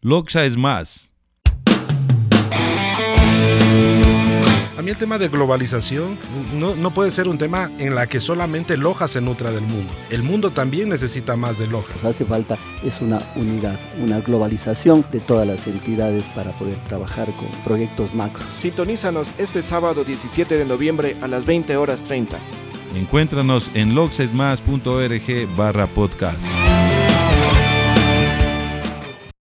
Loxa es más. A mí el tema de globalización no, no, puede ser un tema en la que solamente Loja se nutra del mundo. El mundo también necesita más de Loja. Pues hace falta es una unidad, una globalización de todas las entidades para poder trabajar con proyectos macro. Sintonízanos este sábado 17 de noviembre a las 20 horas 30. Encuéntranos en loxesmas.org barra podcast.